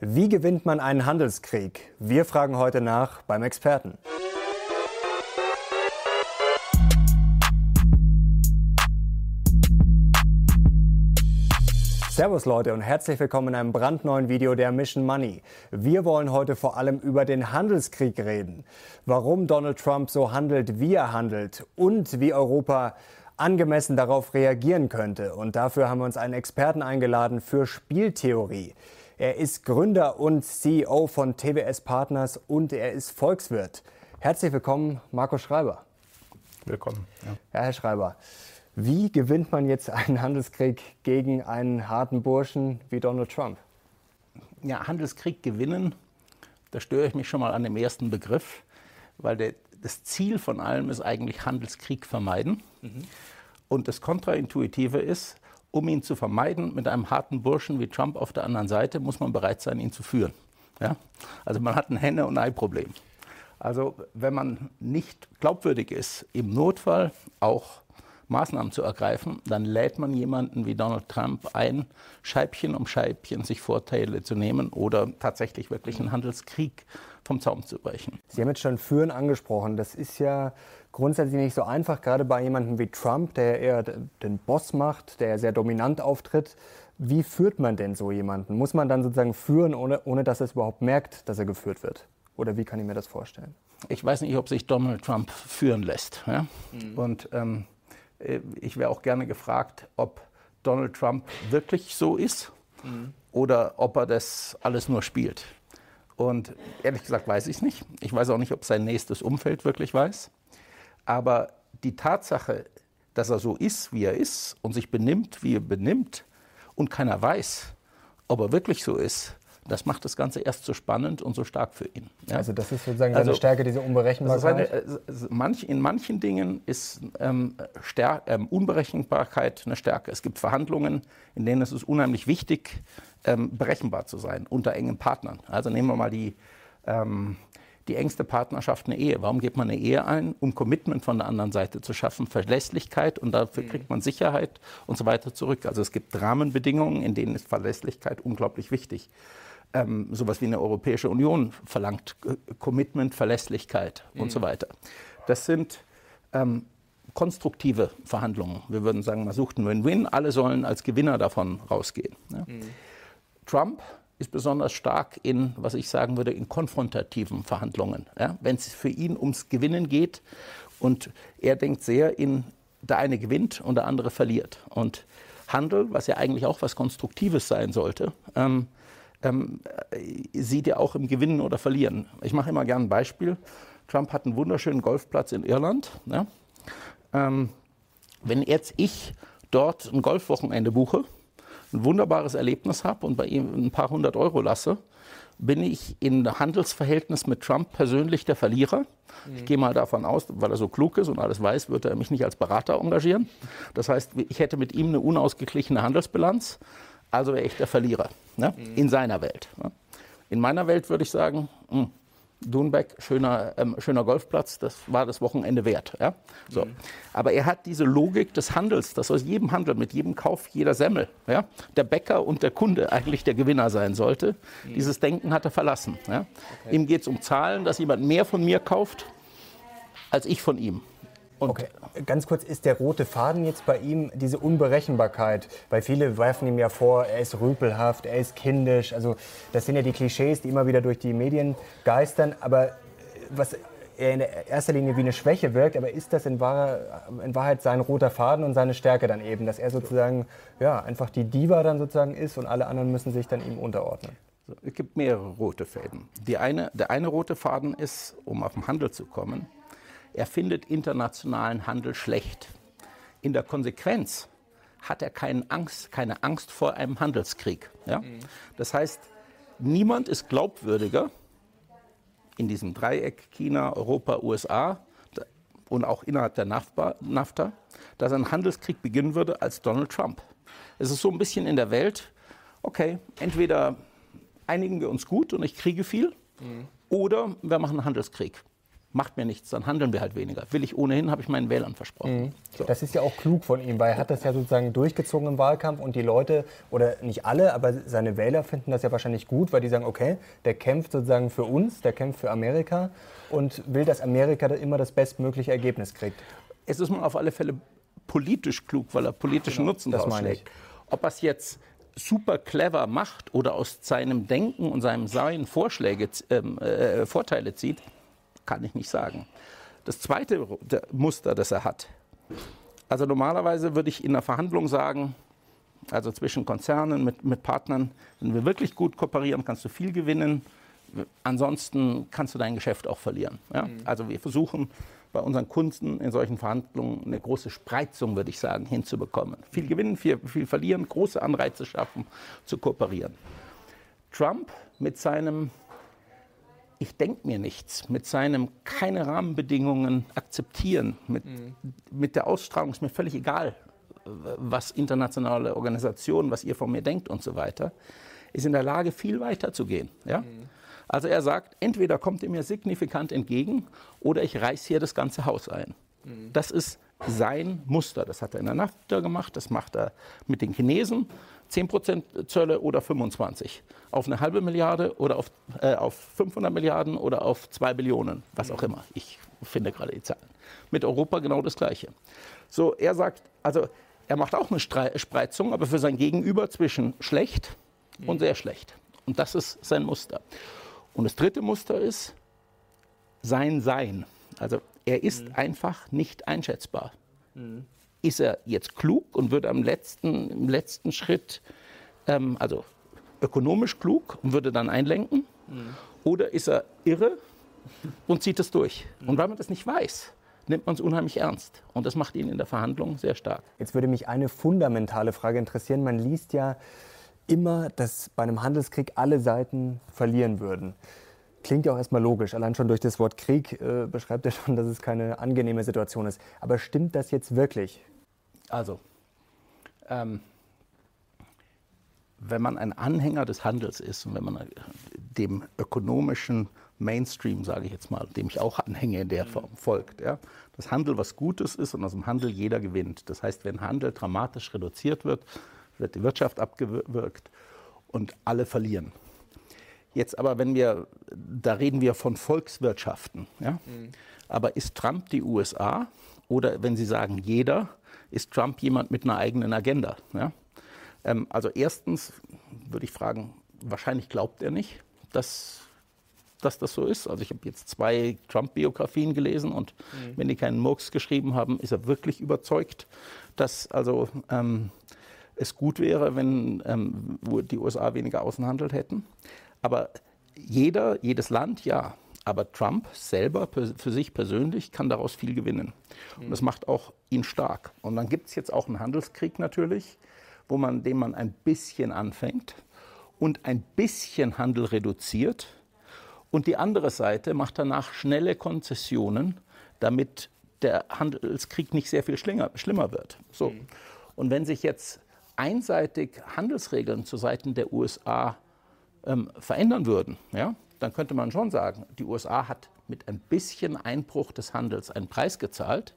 Wie gewinnt man einen Handelskrieg? Wir fragen heute nach beim Experten. Servus Leute und herzlich willkommen in einem brandneuen Video der Mission Money. Wir wollen heute vor allem über den Handelskrieg reden. Warum Donald Trump so handelt, wie er handelt und wie Europa angemessen darauf reagieren könnte. Und dafür haben wir uns einen Experten eingeladen für Spieltheorie. Er ist Gründer und CEO von TWS Partners und er ist Volkswirt. Herzlich willkommen, Marco Schreiber. Willkommen. Ja. ja, Herr Schreiber, wie gewinnt man jetzt einen Handelskrieg gegen einen harten Burschen wie Donald Trump? Ja, Handelskrieg gewinnen, da störe ich mich schon mal an dem ersten Begriff, weil der, das Ziel von allem ist eigentlich Handelskrieg vermeiden. Mhm. Und das Kontraintuitive ist, um ihn zu vermeiden mit einem harten Burschen wie Trump auf der anderen Seite, muss man bereit sein, ihn zu führen. Ja? Also man hat ein Henne- und Ei-Problem. Also wenn man nicht glaubwürdig ist, im Notfall auch Maßnahmen zu ergreifen, dann lädt man jemanden wie Donald Trump ein, Scheibchen um Scheibchen sich Vorteile zu nehmen oder tatsächlich wirklich einen Handelskrieg vom Zaum zu brechen. Sie haben jetzt schon Führen angesprochen. Das ist ja grundsätzlich nicht so einfach, gerade bei jemandem wie Trump, der eher den Boss macht, der sehr dominant auftritt. Wie führt man denn so jemanden? Muss man dann sozusagen führen, ohne, ohne dass er es überhaupt merkt, dass er geführt wird? Oder wie kann ich mir das vorstellen? Ich weiß nicht, ob sich Donald Trump führen lässt. Ja? Mhm. Und ähm, äh, ich wäre auch gerne gefragt, ob Donald Trump wirklich so ist mhm. oder ob er das alles nur spielt. Und ehrlich gesagt weiß ich es nicht. Ich weiß auch nicht, ob sein nächstes Umfeld wirklich weiß. Aber die Tatsache, dass er so ist, wie er ist und sich benimmt, wie er benimmt und keiner weiß, ob er wirklich so ist, das macht das Ganze erst so spannend und so stark für ihn. Ja? Also das ist sozusagen seine also, Stärke, diese Unberechenbarkeit? Seine, manch, in manchen Dingen ist ähm, ähm, Unberechenbarkeit eine Stärke. Es gibt Verhandlungen, in denen es ist unheimlich wichtig, ähm, berechenbar zu sein unter engen Partnern. Also nehmen wir mal die ähm, die engste Partnerschaft eine Ehe. Warum geht man eine Ehe ein? Um Commitment von der anderen Seite zu schaffen, Verlässlichkeit und dafür mhm. kriegt man Sicherheit und so weiter zurück. Also es gibt Rahmenbedingungen, in denen ist Verlässlichkeit unglaublich wichtig. Ähm, sowas wie eine Europäische Union verlangt äh, Commitment, Verlässlichkeit mhm. und so weiter. Das sind ähm, konstruktive Verhandlungen. Wir würden sagen, man sucht einen Win-Win, alle sollen als Gewinner davon rausgehen. Ja. Mhm. Trump ist besonders stark in, was ich sagen würde, in konfrontativen Verhandlungen. Ja? Wenn es für ihn ums Gewinnen geht und er denkt sehr in, der eine gewinnt und der andere verliert. Und Handel, was ja eigentlich auch was Konstruktives sein sollte, ähm, ähm, sieht er auch im Gewinnen oder Verlieren. Ich mache immer gerne ein Beispiel. Trump hat einen wunderschönen Golfplatz in Irland. Ja? Ähm, wenn jetzt ich dort ein Golfwochenende buche, ein wunderbares Erlebnis habe und bei ihm ein paar hundert Euro lasse, bin ich in Handelsverhältnis mit Trump persönlich der Verlierer. Mhm. Ich gehe mal davon aus, weil er so klug ist und alles weiß, wird er mich nicht als Berater engagieren. Das heißt, ich hätte mit ihm eine unausgeglichene Handelsbilanz, also wäre ich der Verlierer ne? mhm. in seiner Welt. Ne? In meiner Welt würde ich sagen, mh, hm, Dunbeck, schöner, ähm, schöner Golfplatz, das war das Wochenende wert. Ja? So. Mhm. Aber er hat diese Logik des Handels, dass aus jedem Handel, mit jedem Kauf jeder Semmel, ja? der Bäcker und der Kunde eigentlich der Gewinner sein sollte. Mhm. Dieses Denken hat er verlassen. Ja? Okay. Ihm geht es um Zahlen, dass jemand mehr von mir kauft als ich von ihm. Und okay. Ganz kurz, ist der rote Faden jetzt bei ihm diese Unberechenbarkeit? Weil viele werfen ihm ja vor, er ist rüpelhaft, er ist kindisch. Also das sind ja die Klischees, die immer wieder durch die Medien geistern. Aber was er in erster Linie wie eine Schwäche wirkt, aber ist das in, Wahrheit, in Wahrheit sein roter Faden und seine Stärke dann eben, dass er sozusagen ja, einfach die Diva dann sozusagen ist und alle anderen müssen sich dann ihm unterordnen? Es gibt mehrere rote Fäden. Die eine, der eine rote Faden ist, um auf den Handel zu kommen, er findet internationalen Handel schlecht. In der Konsequenz hat er keine Angst, keine Angst vor einem Handelskrieg. Ja? Mhm. Das heißt, niemand ist glaubwürdiger in diesem Dreieck China, Europa, USA und auch innerhalb der NAFTA, dass ein Handelskrieg beginnen würde als Donald Trump. Es ist so ein bisschen in der Welt, okay, entweder einigen wir uns gut und ich kriege viel, mhm. oder wir machen einen Handelskrieg macht mir nichts, dann handeln wir halt weniger. Will ich ohnehin, habe ich meinen Wählern versprochen. Mhm. So. Das ist ja auch klug von ihm, weil er hat das ja sozusagen durchgezogen im Wahlkampf und die Leute, oder nicht alle, aber seine Wähler finden das ja wahrscheinlich gut, weil die sagen, okay, der kämpft sozusagen für uns, der kämpft für Amerika und will, dass Amerika immer das bestmögliche Ergebnis kriegt. Es ist mal auf alle Fälle politisch klug, weil er politischen genau, Nutzen das meine ich. Ob er es jetzt super clever macht oder aus seinem Denken und seinem Sein Vorschläge, ähm, äh, Vorteile zieht, kann ich nicht sagen. Das zweite Muster, das er hat, also normalerweise würde ich in einer Verhandlung sagen, also zwischen Konzernen mit, mit Partnern, wenn wir wirklich gut kooperieren, kannst du viel gewinnen. Ansonsten kannst du dein Geschäft auch verlieren. Ja? Mhm. Also wir versuchen bei unseren Kunden in solchen Verhandlungen eine große Spreizung, würde ich sagen, hinzubekommen. Viel gewinnen, viel, viel verlieren, große Anreize schaffen, zu kooperieren. Trump mit seinem ich denke mir nichts, mit seinem keine Rahmenbedingungen akzeptieren, mit, mhm. mit der Ausstrahlung ist mir völlig egal, was internationale Organisationen, was ihr von mir denkt und so weiter, ist in der Lage, viel weiter zu gehen. Ja? Mhm. Also er sagt, entweder kommt ihr mir signifikant entgegen oder ich reiß hier das ganze Haus ein. Mhm. Das ist sein Muster. Das hat er in der NAFTA gemacht, das macht er mit den Chinesen. 10% Zölle oder 25. Auf eine halbe Milliarde oder auf, äh, auf 500 Milliarden oder auf 2 Billionen, was auch immer. Ich finde gerade die Zahlen. Mit Europa genau das Gleiche. So, er sagt, also er macht auch eine Spreizung, aber für sein Gegenüber zwischen schlecht und mhm. sehr schlecht. Und das ist sein Muster. Und das dritte Muster ist sein Sein. Also er ist mhm. einfach nicht einschätzbar. Mhm. Ist er jetzt klug und würde am letzten, im letzten Schritt, ähm, also ökonomisch klug und würde dann einlenken? Mhm. Oder ist er irre und zieht es durch? Und weil man das nicht weiß, nimmt man es unheimlich ernst. Und das macht ihn in der Verhandlung sehr stark. Jetzt würde mich eine fundamentale Frage interessieren. Man liest ja immer, dass bei einem Handelskrieg alle Seiten verlieren würden. Klingt ja auch erstmal logisch. Allein schon durch das Wort Krieg äh, beschreibt er schon, dass es keine angenehme Situation ist. Aber stimmt das jetzt wirklich? Also, ähm, wenn man ein Anhänger des Handels ist und wenn man äh, dem ökonomischen Mainstream, sage ich jetzt mal, dem ich auch anhänge in der. Form, folgt, ja, dass Handel was Gutes ist und aus dem Handel jeder gewinnt. Das heißt, wenn Handel dramatisch reduziert wird, wird die Wirtschaft abgewürgt und alle verlieren. Jetzt aber, wenn wir, da reden wir von Volkswirtschaften. Ja? Mhm. Aber ist Trump die USA? Oder wenn Sie sagen jeder, ist Trump jemand mit einer eigenen Agenda? Ja? Ähm, also erstens würde ich fragen, wahrscheinlich glaubt er nicht, dass, dass das so ist. Also ich habe jetzt zwei Trump-Biografien gelesen und mhm. wenn die keinen Murks geschrieben haben, ist er wirklich überzeugt, dass also ähm, es gut wäre, wenn ähm, die USA weniger Außenhandel hätten. Aber jeder, jedes Land, ja. Aber Trump selber für sich persönlich kann daraus viel gewinnen. Und das macht auch ihn stark. Und dann gibt es jetzt auch einen Handelskrieg natürlich, wo man, den man ein bisschen anfängt und ein bisschen Handel reduziert. Und die andere Seite macht danach schnelle Konzessionen, damit der Handelskrieg nicht sehr viel schlimmer, schlimmer wird. So. Mhm. Und wenn sich jetzt einseitig Handelsregeln zu Seiten der USA ähm, verändern würden, ja, dann könnte man schon sagen, die USA hat mit ein bisschen Einbruch des Handels einen Preis gezahlt,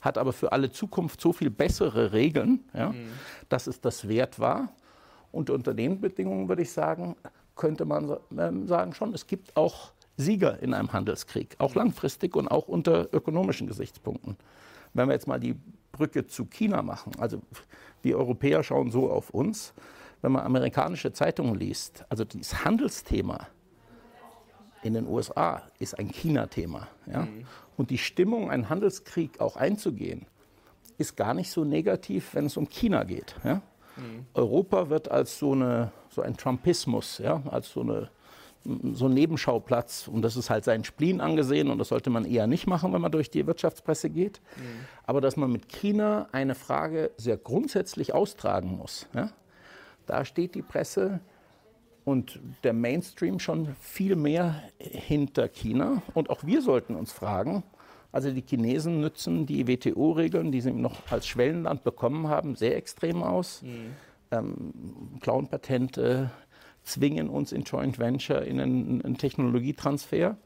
hat aber für alle Zukunft so viel bessere Regeln, ja, mhm. dass es das wert war. Und unter den Bedingungen würde ich sagen, könnte man ähm, sagen schon, es gibt auch Sieger in einem Handelskrieg, auch langfristig und auch unter ökonomischen Gesichtspunkten. Wenn wir jetzt mal die Brücke zu China machen, also wir Europäer schauen so auf uns, wenn man amerikanische Zeitungen liest, also das Handelsthema in den USA ist ein China-Thema. Ja? Mhm. Und die Stimmung, einen Handelskrieg auch einzugehen, ist gar nicht so negativ, wenn es um China geht. Ja? Mhm. Europa wird als so, eine, so ein Trumpismus, ja? als so, eine, so ein Nebenschauplatz. Und das ist halt sein Spleen angesehen und das sollte man eher nicht machen, wenn man durch die Wirtschaftspresse geht. Mhm. Aber dass man mit China eine Frage sehr grundsätzlich austragen muss. Ja? Da steht die Presse und der Mainstream schon viel mehr hinter China. Und auch wir sollten uns fragen, also die Chinesen nützen die WTO-Regeln, die sie noch als Schwellenland bekommen haben, sehr extrem aus. Mhm. Ähm, klauen Patente, zwingen uns in Joint Venture in einen, einen Technologietransfer.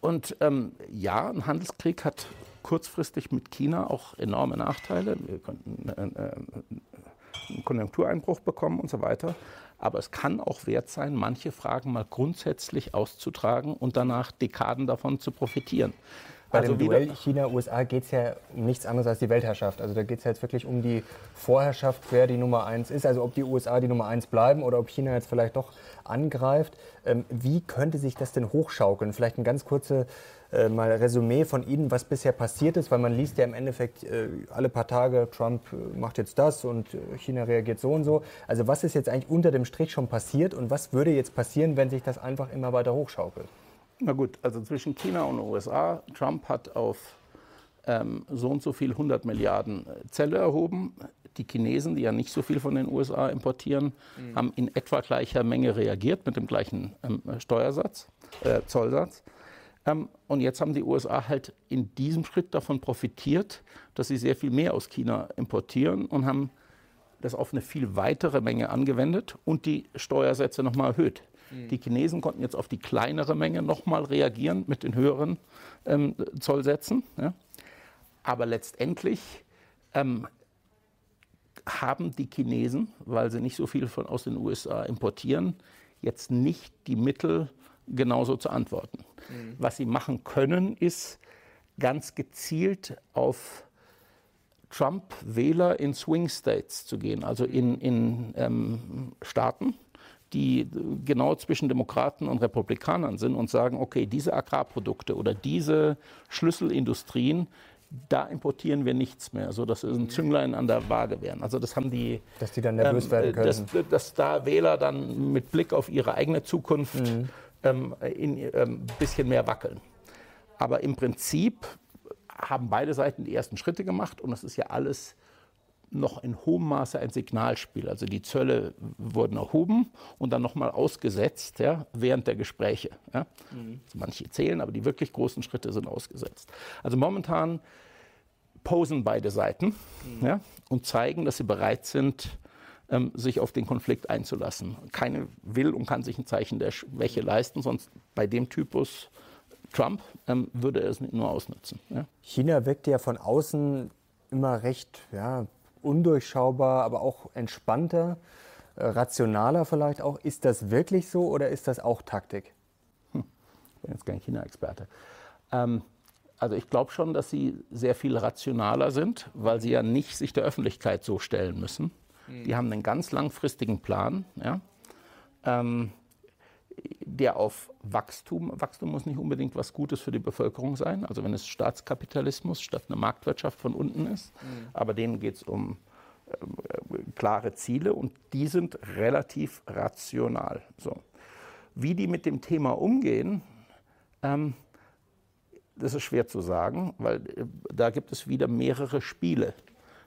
Und ähm, ja, ein Handelskrieg hat kurzfristig mit China auch enorme Nachteile. Wir könnten äh, äh, einen Konjunktureinbruch bekommen und so weiter. Aber es kann auch wert sein, manche Fragen mal grundsätzlich auszutragen und danach Dekaden davon zu profitieren. Bei also dem Duell China-USA geht es ja um nichts anderes als die Weltherrschaft. Also da geht es ja jetzt wirklich um die Vorherrschaft, wer die Nummer eins ist. Also ob die USA die Nummer eins bleiben oder ob China jetzt vielleicht doch angreift. Ähm, wie könnte sich das denn hochschaukeln? Vielleicht ein ganz kurzes äh, mal Resümee von Ihnen, was bisher passiert ist, weil man liest ja im Endeffekt äh, alle paar Tage, Trump äh, macht jetzt das und äh, China reagiert so und so. Also was ist jetzt eigentlich unter dem Strich schon passiert und was würde jetzt passieren, wenn sich das einfach immer weiter hochschaukelt? Na gut, also zwischen China und den USA, Trump hat auf ähm, so und so viel 100 Milliarden äh, Zölle erhoben. Die Chinesen, die ja nicht so viel von den USA importieren, mhm. haben in etwa gleicher Menge reagiert mit dem gleichen ähm, Steuersatz, äh, Zollsatz. Ähm, und jetzt haben die USA halt in diesem Schritt davon profitiert, dass sie sehr viel mehr aus China importieren und haben das auf eine viel weitere Menge angewendet und die Steuersätze nochmal erhöht. Mhm. Die Chinesen konnten jetzt auf die kleinere Menge nochmal reagieren mit den höheren ähm, Zollsätzen. Ja. Aber letztendlich ähm, haben die Chinesen, weil sie nicht so viel von aus den USA importieren, jetzt nicht die Mittel, genauso zu antworten. Mhm. Was sie machen können, ist ganz gezielt auf Trump-Wähler in Swing States zu gehen, also in, in ähm, Staaten, die genau zwischen Demokraten und Republikanern sind und sagen, okay, diese Agrarprodukte oder diese Schlüsselindustrien, da importieren wir nichts mehr, so dass ein Zünglein an der Waage wären. Also das haben die, dass die dann nervös ähm, werden können, dass, dass, da Wähler dann mit Blick auf ihre eigene Zukunft mhm. Ähm, ein ähm, bisschen mehr wackeln. Aber im Prinzip haben beide Seiten die ersten Schritte gemacht und es ist ja alles noch in hohem Maße ein Signalspiel. Also die Zölle wurden erhoben und dann nochmal ausgesetzt ja, während der Gespräche. Ja. Mhm. Also manche zählen, aber die wirklich großen Schritte sind ausgesetzt. Also momentan posen beide Seiten mhm. ja, und zeigen, dass sie bereit sind, ähm, sich auf den Konflikt einzulassen. Keine will und kann sich ein Zeichen der Schwäche leisten, sonst bei dem Typus Trump ähm, würde er es nur ausnutzen. Ja. China wirkt ja von außen immer recht ja, undurchschaubar, aber auch entspannter, äh, rationaler vielleicht auch. Ist das wirklich so oder ist das auch Taktik? Hm. Ich bin jetzt kein China-Experte. Ähm, also ich glaube schon, dass sie sehr viel rationaler sind, weil sie ja nicht sich der Öffentlichkeit so stellen müssen. Mhm. Die haben einen ganz langfristigen Plan. Ja? Ähm, der auf Wachstum, Wachstum muss nicht unbedingt was Gutes für die Bevölkerung sein, also wenn es Staatskapitalismus statt eine Marktwirtschaft von unten ist, mhm. aber denen geht es um äh, klare Ziele und die sind relativ rational. So. Wie die mit dem Thema umgehen, ähm, das ist schwer zu sagen, weil äh, da gibt es wieder mehrere Spiele.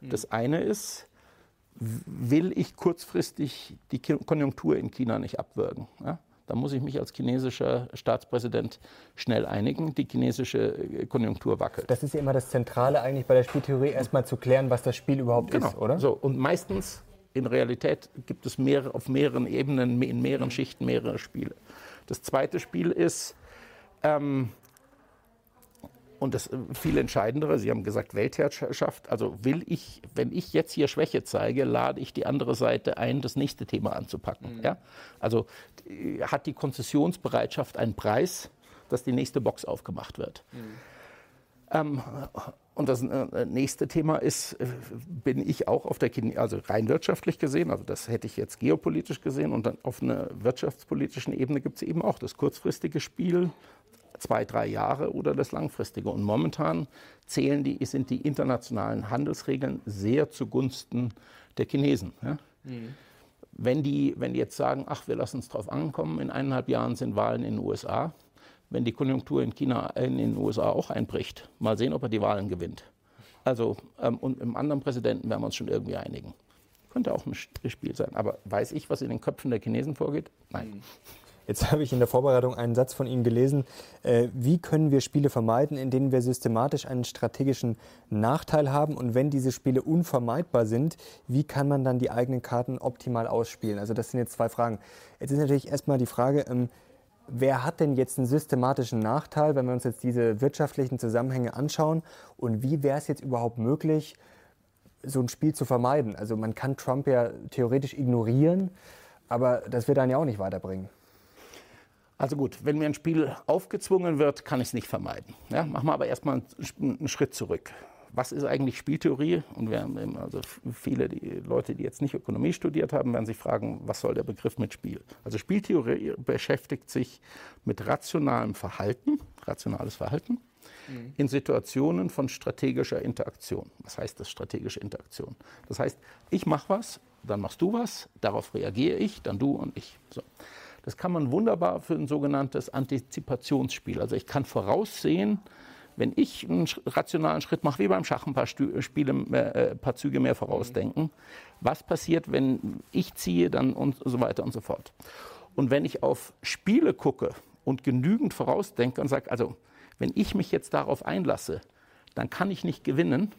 Mhm. Das eine ist, will ich kurzfristig die Konjunktur in China nicht abwürgen? Ja? Da muss ich mich als chinesischer Staatspräsident schnell einigen. Die chinesische äh, Konjunktur wackelt. Das ist ja immer das Zentrale eigentlich bei der Spieltheorie, erstmal zu klären, was das Spiel überhaupt genau. ist, oder? So, und meistens in Realität gibt es mehr, auf mehreren Ebenen, in mehreren Schichten mehrere Spiele. Das zweite Spiel ist, ähm, und das äh, viel Entscheidendere, Sie haben gesagt Weltherrschaft. Also will ich, wenn ich jetzt hier Schwäche zeige, lade ich die andere Seite ein, das nächste Thema anzupacken. Mhm. Ja? Also äh, hat die Konzessionsbereitschaft einen Preis, dass die nächste Box aufgemacht wird. Mhm. Ähm, und das äh, nächste Thema ist, bin ich auch auf der, also rein wirtschaftlich gesehen, also das hätte ich jetzt geopolitisch gesehen und dann auf einer wirtschaftspolitischen Ebene gibt es eben auch das kurzfristige Spiel, zwei, drei Jahre oder das langfristige. Und momentan zählen die, sind die internationalen Handelsregeln sehr zugunsten der Chinesen. Ja? Mhm. Wenn, die, wenn die jetzt sagen, ach, wir lassen es drauf ankommen, in eineinhalb Jahren sind Wahlen in den USA, wenn die Konjunktur in China, in den USA auch einbricht, mal sehen, ob er die Wahlen gewinnt. Also, ähm, und im anderen Präsidenten werden wir uns schon irgendwie einigen. Könnte auch ein Spiel sein. Aber weiß ich, was in den Köpfen der Chinesen vorgeht? Nein. Mhm. Jetzt habe ich in der Vorbereitung einen Satz von Ihnen gelesen. Äh, wie können wir Spiele vermeiden, in denen wir systematisch einen strategischen Nachteil haben? Und wenn diese Spiele unvermeidbar sind, wie kann man dann die eigenen Karten optimal ausspielen? Also das sind jetzt zwei Fragen. Jetzt ist natürlich erstmal die Frage, ähm, wer hat denn jetzt einen systematischen Nachteil, wenn wir uns jetzt diese wirtschaftlichen Zusammenhänge anschauen? Und wie wäre es jetzt überhaupt möglich, so ein Spiel zu vermeiden? Also man kann Trump ja theoretisch ignorieren, aber das wird einen ja auch nicht weiterbringen. Also gut, wenn mir ein Spiel aufgezwungen wird, kann ich es nicht vermeiden. Ja, machen wir aber erstmal einen Schritt zurück was ist eigentlich Spieltheorie? Und wir haben also viele die Leute, die jetzt nicht Ökonomie studiert haben, werden sich fragen, was soll der Begriff mit Spiel? Also Spieltheorie beschäftigt sich mit rationalem Verhalten, rationales Verhalten mhm. in Situationen von strategischer Interaktion. Was heißt das strategische Interaktion? Das heißt, ich mache was, dann machst du was, darauf reagiere ich, dann du und ich. So. Das kann man wunderbar für ein sogenanntes Antizipationsspiel. Also ich kann voraussehen, wenn ich einen rationalen Schritt mache, wie beim Schach ein paar Stü Spiele, äh, paar Züge mehr vorausdenken, was passiert, wenn ich ziehe, dann und so weiter und so fort. Und wenn ich auf Spiele gucke und genügend vorausdenke und sage, also wenn ich mich jetzt darauf einlasse, dann kann ich nicht gewinnen,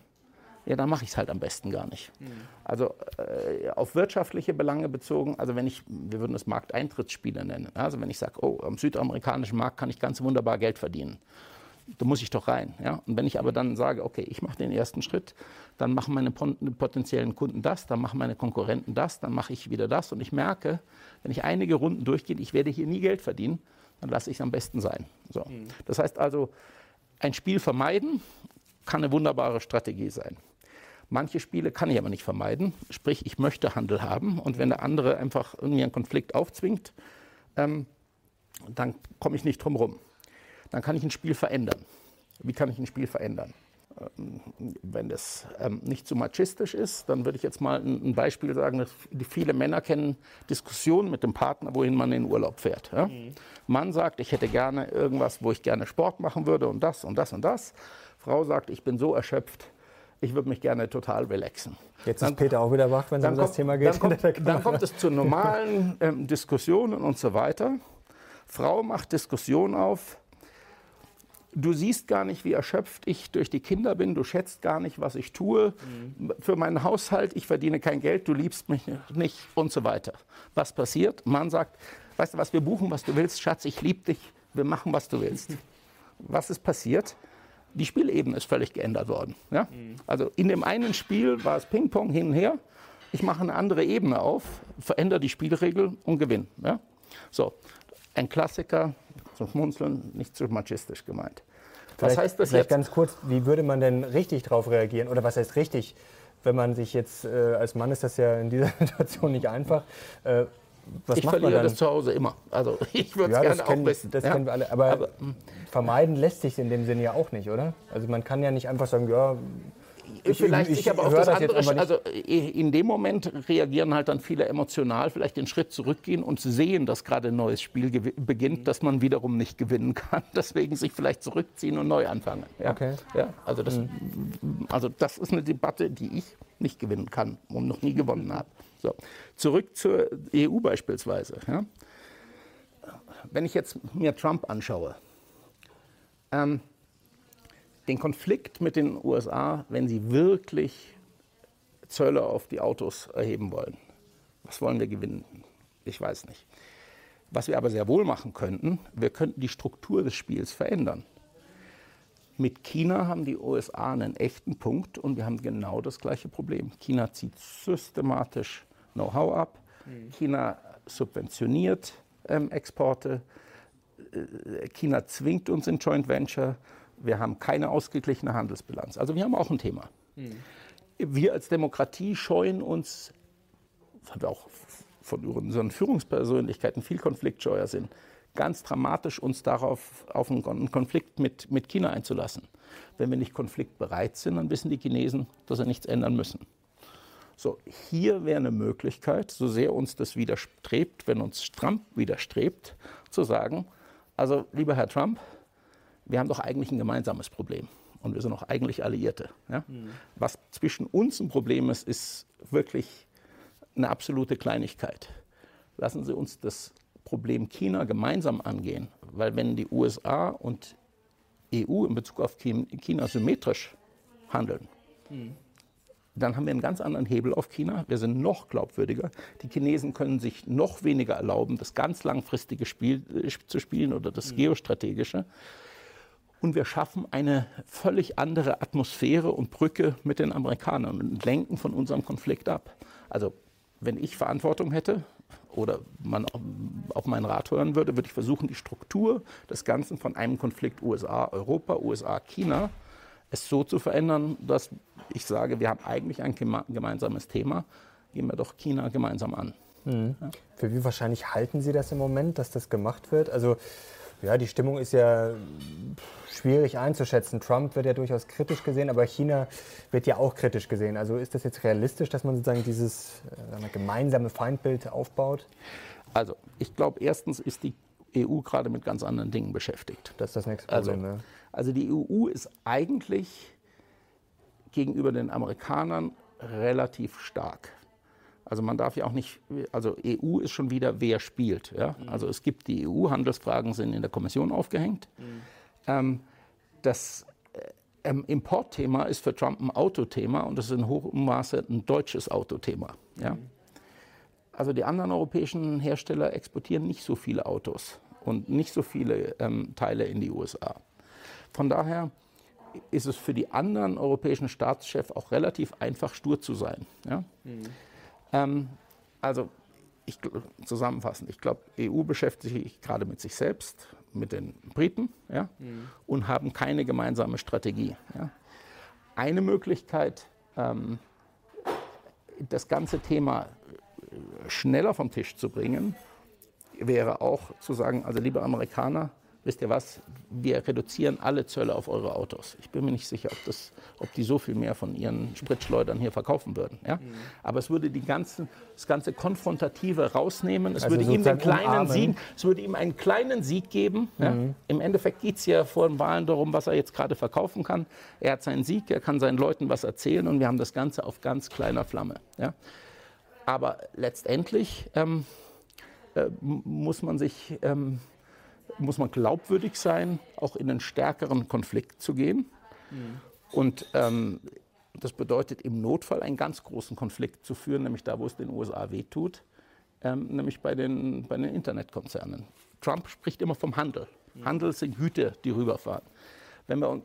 ja, dann mache ich es halt am besten gar nicht. Mhm. Also äh, auf wirtschaftliche Belange bezogen, also wenn ich, wir würden es Markteintrittsspiele nennen, also wenn ich sage, oh, am südamerikanischen Markt kann ich ganz wunderbar Geld verdienen, da muss ich doch rein. Ja? Und wenn ich aber dann sage, okay, ich mache den ersten Schritt, dann machen meine potenziellen Kunden das, dann machen meine Konkurrenten das, dann mache ich wieder das und ich merke, wenn ich einige Runden durchgehe, ich werde hier nie Geld verdienen, dann lasse ich es am besten sein. So. Mhm. Das heißt also, ein Spiel vermeiden kann eine wunderbare Strategie sein. Manche Spiele kann ich aber nicht vermeiden, sprich, ich möchte Handel haben und wenn der andere einfach irgendwie einen Konflikt aufzwingt, ähm, dann komme ich nicht drum rum dann kann ich ein Spiel verändern. Wie kann ich ein Spiel verändern? Ähm, wenn das ähm, nicht zu so machistisch ist, dann würde ich jetzt mal ein, Beispiel sagen, viele Männer kennen Diskussionen mit dem Partner, wohin man in den Urlaub fährt. Ja? Mhm. Mann sagt, ich hätte gerne irgendwas, wo ich gerne Sport machen würde und das und das und das. Frau sagt, ich bin so erschöpft, ich würde mich gerne total relaxen. Jetzt dann, ist Peter auch wieder wach, wenn es um das Thema geht. Dann kommt, dann kommt es zu normalen ähm, Diskussionen und so weiter. Frau macht Diskussionen auf, Du siehst gar nicht, wie erschöpft ich durch die Kinder bin. Du schätzt gar nicht, was ich tue mhm. für meinen Haushalt. Ich verdiene kein Geld. Du liebst mich nicht und so weiter. Was passiert? Mann sagt, weißt du was, wir buchen, was du willst. Schatz, ich liebe dich. Wir machen, was du willst. Was ist passiert? Die Spielebene ist völlig geändert worden. Ja? Mhm. Also in dem einen Spiel war es Ping-Pong hin und her. Ich mache eine andere Ebene auf, verändere die Spielregel und gewinne. Ja? So, ein Klassiker, zum Schmunzeln, nicht zu machistisch gemeint. Was vielleicht, heißt das vielleicht jetzt? ganz kurz, wie würde man denn richtig darauf reagieren? Oder was heißt richtig? Wenn man sich jetzt, äh, als Mann ist das ja in dieser Situation nicht einfach. Äh, was ich macht verliere man dann? das zu Hause immer. Also ich würde es ja, gerne auch wissen. Das ja? kennen wir alle. Aber, Aber hm. vermeiden lässt sich in dem Sinne ja auch nicht, oder? Also man kann ja nicht einfach sagen, ja, ich, vielleicht ich, ich aber auch das, das andere. Also äh, in dem Moment reagieren halt dann viele emotional, vielleicht den Schritt zurückgehen und sehen, dass gerade ein neues Spiel beginnt, das man wiederum nicht gewinnen kann. Deswegen sich vielleicht zurückziehen und neu anfangen. Ja? Okay. Ja, also, das, mhm. also das ist eine Debatte, die ich nicht gewinnen kann und noch nie gewonnen habe. So. Zurück zur EU beispielsweise. Ja? Wenn ich jetzt mir Trump anschaue, ähm, den Konflikt mit den USA, wenn sie wirklich Zölle auf die Autos erheben wollen. Was wollen wir gewinnen? Ich weiß nicht. Was wir aber sehr wohl machen könnten, wir könnten die Struktur des Spiels verändern. Mit China haben die USA einen echten Punkt und wir haben genau das gleiche Problem. China zieht systematisch Know-how ab. Mhm. China subventioniert ähm, Exporte. Äh, China zwingt uns in Joint Venture wir haben keine ausgeglichene Handelsbilanz. Also wir haben auch ein Thema. Mhm. Wir als Demokratie scheuen uns, weil wir auch von unseren Führungspersönlichkeiten viel konfliktscheuer sind, ganz dramatisch uns darauf auf einen Konflikt mit, mit China einzulassen. Wenn wir nicht konfliktbereit sind, dann wissen die Chinesen, dass sie nichts ändern müssen. So, hier wäre eine Möglichkeit, so sehr uns das widerstrebt, wenn uns Trump widerstrebt, zu sagen, also lieber Herr Trump, wir haben doch eigentlich ein gemeinsames Problem und wir sind auch eigentlich Alliierte. Ja? Mhm. Was zwischen uns ein Problem ist, ist wirklich eine absolute Kleinigkeit. Lassen Sie uns das Problem China gemeinsam angehen, weil wenn die USA und EU in Bezug auf China symmetrisch handeln, mhm. Dann haben wir einen ganz anderen Hebel auf China. Wir sind noch glaubwürdiger. Die Chinesen können sich noch weniger erlauben, das ganz langfristige Spiel äh, zu spielen oder das mhm. geostrategische. Und wir schaffen eine völlig andere Atmosphäre und Brücke mit den Amerikanern und lenken von unserem Konflikt ab. Also wenn ich Verantwortung hätte oder man auf meinen Rat hören würde, würde ich versuchen, die Struktur des Ganzen von einem Konflikt USA-Europa, USA-China es so zu verändern, dass ich sage, wir haben eigentlich ein gemeinsames Thema, gehen wir doch China gemeinsam an. Mhm. Ja. Für wie wahrscheinlich halten Sie das im Moment, dass das gemacht wird? Also ja, die Stimmung ist ja schwierig einzuschätzen. Trump wird ja durchaus kritisch gesehen, aber China wird ja auch kritisch gesehen. Also ist das jetzt realistisch, dass man sozusagen dieses äh, gemeinsame Feindbild aufbaut? Also ich glaube, erstens ist die EU gerade mit ganz anderen Dingen beschäftigt. Das ist das nächste Problem. Also, ja. also die EU ist eigentlich gegenüber den Amerikanern relativ stark. Also man darf ja auch nicht, also EU ist schon wieder, wer spielt. Ja? Mhm. Also es gibt die EU, Handelsfragen sind in der Kommission aufgehängt. Mhm. Ähm, das äh, Importthema ist für Trump ein Autothema und das ist in hohem Maße ein deutsches Autothema. Ja? Mhm. Also die anderen europäischen Hersteller exportieren nicht so viele Autos und nicht so viele ähm, Teile in die USA. Von daher ist es für die anderen europäischen Staatschefs auch relativ einfach, stur zu sein. Ja? Mhm. Ähm, also ich, zusammenfassend, ich glaube, EU beschäftigt sich gerade mit sich selbst, mit den Briten ja, mhm. und haben keine gemeinsame Strategie. Ja. Eine Möglichkeit, ähm, das ganze Thema schneller vom Tisch zu bringen, wäre auch zu sagen, also liebe Amerikaner, wisst ihr was, wir reduzieren alle Zölle auf eure Autos. Ich bin mir nicht sicher, ob, das, ob die so viel mehr von ihren Spritschleudern hier verkaufen würden. Ja? Mhm. Aber es würde die ganzen, das ganze Konfrontative rausnehmen. Es, also würde ihm den kleinen Sieg, es würde ihm einen kleinen Sieg geben. Mhm. Ja? Im Endeffekt geht es ja vor den Wahlen darum, was er jetzt gerade verkaufen kann. Er hat seinen Sieg, er kann seinen Leuten was erzählen und wir haben das Ganze auf ganz kleiner Flamme. Ja? Aber letztendlich ähm, äh, muss man sich, ähm, muss man glaubwürdig sein, auch in einen stärkeren Konflikt zu gehen. Mhm. Und ähm, das bedeutet im Notfall einen ganz großen Konflikt zu führen, nämlich da, wo es den USA wehtut, ähm, nämlich bei den, bei den Internetkonzernen. Trump spricht immer vom Handel. Mhm. Handel sind Hüte, die rüberfahren. Wenn wir,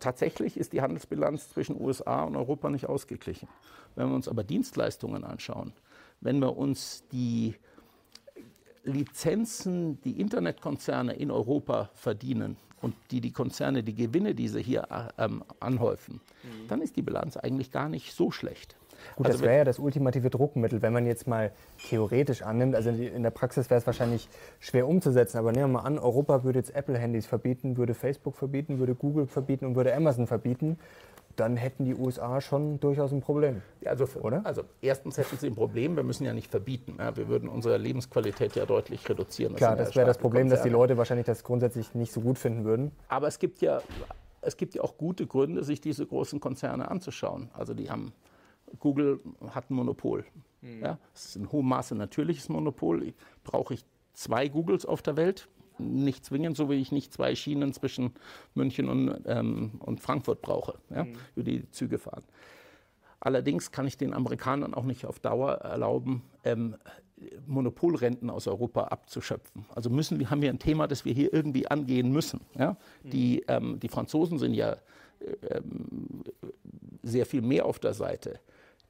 tatsächlich ist die Handelsbilanz zwischen USA und Europa nicht ausgeglichen. Wenn wir uns aber Dienstleistungen anschauen, wenn wir uns die Lizenzen, die Internetkonzerne in Europa verdienen und die die Konzerne, die Gewinne, die sie hier ähm, anhäufen, mhm. dann ist die Bilanz eigentlich gar nicht so schlecht. Gut, also das wäre ja das ultimative Druckmittel, wenn man jetzt mal theoretisch annimmt. Also in der Praxis wäre es wahrscheinlich schwer umzusetzen, aber nehmen wir mal an, Europa würde jetzt Apple-Handys verbieten, würde Facebook verbieten, würde Google verbieten und würde Amazon verbieten dann hätten die USA schon durchaus ein Problem. Also, oder? Also erstens hätten sie ein Problem, wir müssen ja nicht verbieten. Ja, wir würden unsere Lebensqualität ja deutlich reduzieren. Klar, das, das wäre das Problem, Konzerne. dass die Leute wahrscheinlich das grundsätzlich nicht so gut finden würden. Aber es gibt ja, es gibt ja auch gute Gründe, sich diese großen Konzerne anzuschauen. Also die haben, Google hat ein Monopol. Mhm. Ja, es ist in hohem Maße natürliches Monopol. Brauche ich zwei Googles auf der Welt? nicht zwingend, so wie ich nicht zwei Schienen zwischen München und, ähm, und Frankfurt brauche, ja, mhm. über die Züge fahren. Allerdings kann ich den Amerikanern auch nicht auf Dauer erlauben, ähm, Monopolrenten aus Europa abzuschöpfen. Also müssen wir, haben wir ein Thema, das wir hier irgendwie angehen müssen. Ja? Mhm. Die, ähm, die Franzosen sind ja ähm, sehr viel mehr auf der Seite,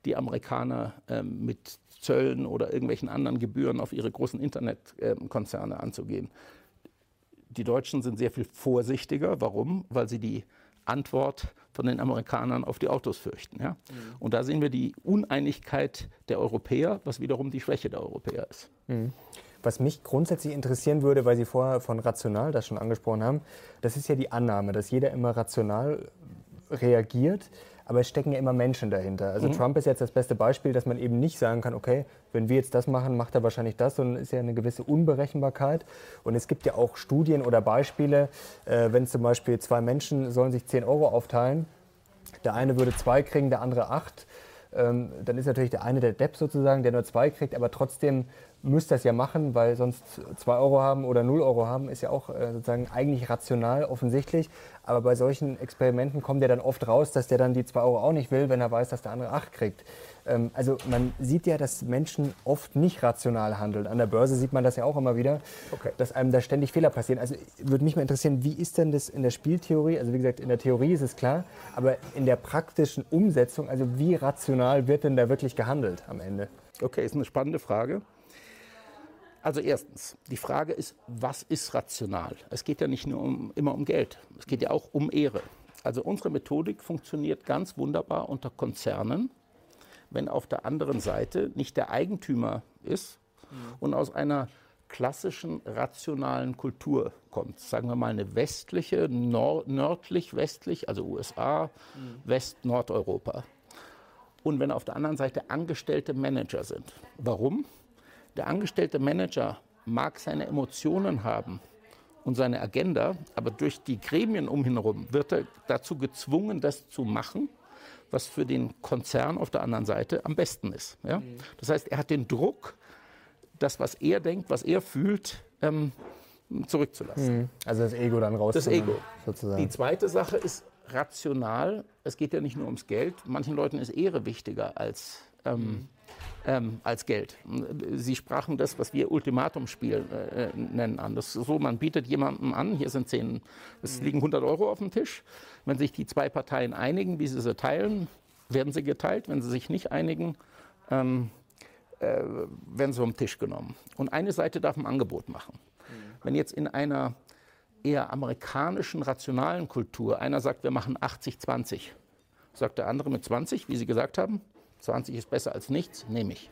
die Amerikaner ähm, mit Zöllen oder irgendwelchen anderen Gebühren auf ihre großen Internetkonzerne anzugehen. Die Deutschen sind sehr viel vorsichtiger. Warum? Weil sie die Antwort von den Amerikanern auf die Autos fürchten. Ja? Mhm. Und da sehen wir die Uneinigkeit der Europäer, was wiederum die Schwäche der Europäer ist. Mhm. Was mich grundsätzlich interessieren würde, weil Sie vorher von rational das schon angesprochen haben, das ist ja die Annahme, dass jeder immer rational reagiert aber es stecken ja immer Menschen dahinter. Also mhm. Trump ist jetzt das beste Beispiel, dass man eben nicht sagen kann, okay, wenn wir jetzt das machen, macht er wahrscheinlich das, sondern es ist ja eine gewisse Unberechenbarkeit. Und es gibt ja auch Studien oder Beispiele, äh, wenn zum Beispiel zwei Menschen sollen sich 10 Euro aufteilen, der eine würde zwei kriegen, der andere acht. Ähm, dann ist natürlich der eine der Depp sozusagen, der nur zwei kriegt, aber trotzdem müsst das ja machen, weil sonst 2 Euro haben oder 0 Euro haben, ist ja auch äh, sozusagen eigentlich rational, offensichtlich. Aber bei solchen Experimenten kommt ja dann oft raus, dass der dann die 2 Euro auch nicht will, wenn er weiß, dass der andere 8 kriegt. Ähm, also man sieht ja, dass Menschen oft nicht rational handeln. An der Börse sieht man das ja auch immer wieder, okay. dass einem da ständig Fehler passieren. Also würde mich mal interessieren, wie ist denn das in der Spieltheorie? Also wie gesagt, in der Theorie ist es klar, aber in der praktischen Umsetzung, also wie rational wird denn da wirklich gehandelt am Ende? Okay, ist eine spannende Frage. Also erstens, die Frage ist, was ist rational? Es geht ja nicht nur um, immer um Geld, es geht ja auch um Ehre. Also unsere Methodik funktioniert ganz wunderbar unter Konzernen, wenn auf der anderen Seite nicht der Eigentümer ist mhm. und aus einer klassischen rationalen Kultur kommt. Sagen wir mal eine westliche, nördlich-westlich, also USA, mhm. West-Nordeuropa. Und wenn auf der anderen Seite angestellte Manager sind. Warum? Der angestellte Manager mag seine Emotionen haben und seine Agenda, aber durch die Gremien um ihn herum wird er dazu gezwungen, das zu machen, was für den Konzern auf der anderen Seite am besten ist. Ja? Mhm. Das heißt, er hat den Druck, das, was er denkt, was er fühlt, ähm, zurückzulassen. Mhm. Also das Ego dann raus. Das Ego. Sozusagen. Die zweite Sache ist rational. Es geht ja nicht nur ums Geld. Manchen Leuten ist Ehre wichtiger als ähm, mhm ähm, als Geld. Sie sprachen das, was wir Ultimatumspiel äh, nennen, an. Das ist so, man bietet jemandem an, hier sind zehn, es liegen 100 Euro auf dem Tisch. Wenn sich die zwei Parteien einigen, wie sie sie teilen, werden sie geteilt. Wenn sie sich nicht einigen, ähm, äh, werden sie vom Tisch genommen. Und eine Seite darf ein Angebot machen. Mhm. Wenn jetzt in einer eher amerikanischen, rationalen Kultur einer sagt, wir machen 80-20, sagt der andere mit 20, wie Sie gesagt haben, 20 ist besser als nichts, nehme ich.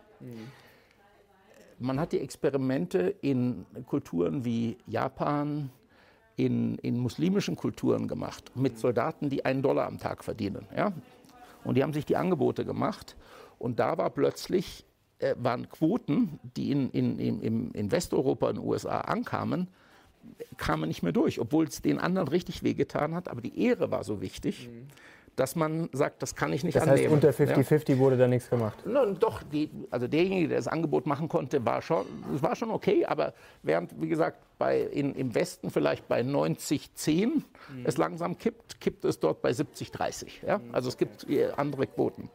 Man hat die Experimente in Kulturen wie Japan, in, in muslimischen Kulturen gemacht, mit Soldaten, die einen Dollar am Tag verdienen. Ja? Und die haben sich die Angebote gemacht. Und da war plötzlich, äh, waren Quoten, die in, in, in, in Westeuropa und USA ankamen, kamen nicht mehr durch, obwohl es den anderen richtig wehgetan hat. Aber die Ehre war so wichtig. Mhm dass man sagt, das kann ich nicht das annehmen. Das heißt, unter 50-50 ja? wurde da nichts gemacht? No, doch, die, also derjenige, der das Angebot machen konnte, war schon, das war schon okay, aber während, wie gesagt, bei, in, im Westen vielleicht bei 90-10 mhm. es langsam kippt, kippt es dort bei 70-30. Ja? Mhm. Also es gibt andere Quoten.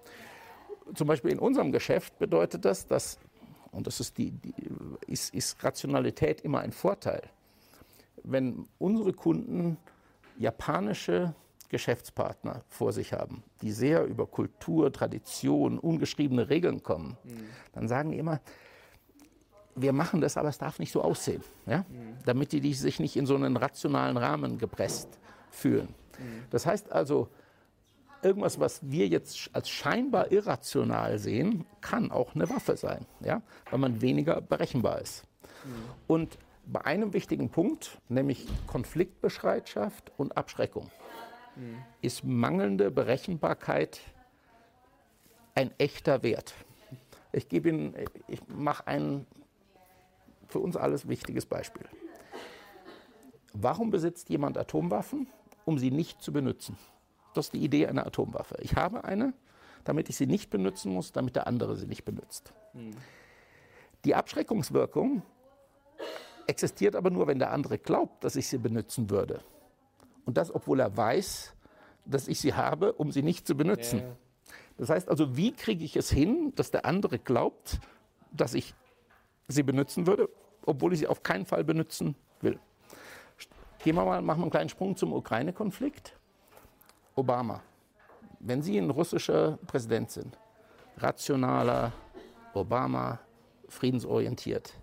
Zum Beispiel in unserem Geschäft bedeutet das, dass, und das ist, die, die ist, ist Rationalität immer ein Vorteil, wenn unsere Kunden japanische Geschäftspartner vor sich haben, die sehr über Kultur, Tradition, ungeschriebene Regeln kommen, mhm. dann sagen die immer, wir machen das, aber es darf nicht so aussehen, ja? Mhm. damit die, die sich nicht in so einen rationalen Rahmen gepresst fühlen. Mhm. Das heißt also, irgendwas, was wir jetzt als scheinbar irrational sehen, kann auch eine Waffe sein, ja? weil man weniger berechenbar ist. Mhm. Und bei einem wichtigen Punkt, nämlich Konfliktbereitschaft und Abschreckung mhm. ist mangelnde Berechenbarkeit ein echter Wert. Ich gebe Ihnen, ich mache ein für uns alles wichtiges Beispiel. Warum besitzt jemand Atomwaffen? Um sie nicht zu benutzen. Das ist die Idee einer Atomwaffe. Ich habe eine, damit ich sie nicht benutzen muss, damit der andere sie nicht benutzt. Die Abschreckungswirkung existiert aber nur, wenn der andere glaubt, dass ich sie benutzen würde. Und das, obwohl er weiß, dass ich sie habe, um sie nicht zu benutzen. Ja. Das heißt also, wie kriege ich es hin, dass der andere glaubt, dass ich sie benutzen würde, obwohl ich sie auf keinen Fall benutzen will. Gehen wir mal, machen wir einen kleinen Sprung zum Ukraine-Konflikt. Obama, wenn Sie ein russischer Präsident sind, rationaler, Obama, friedensorientiert,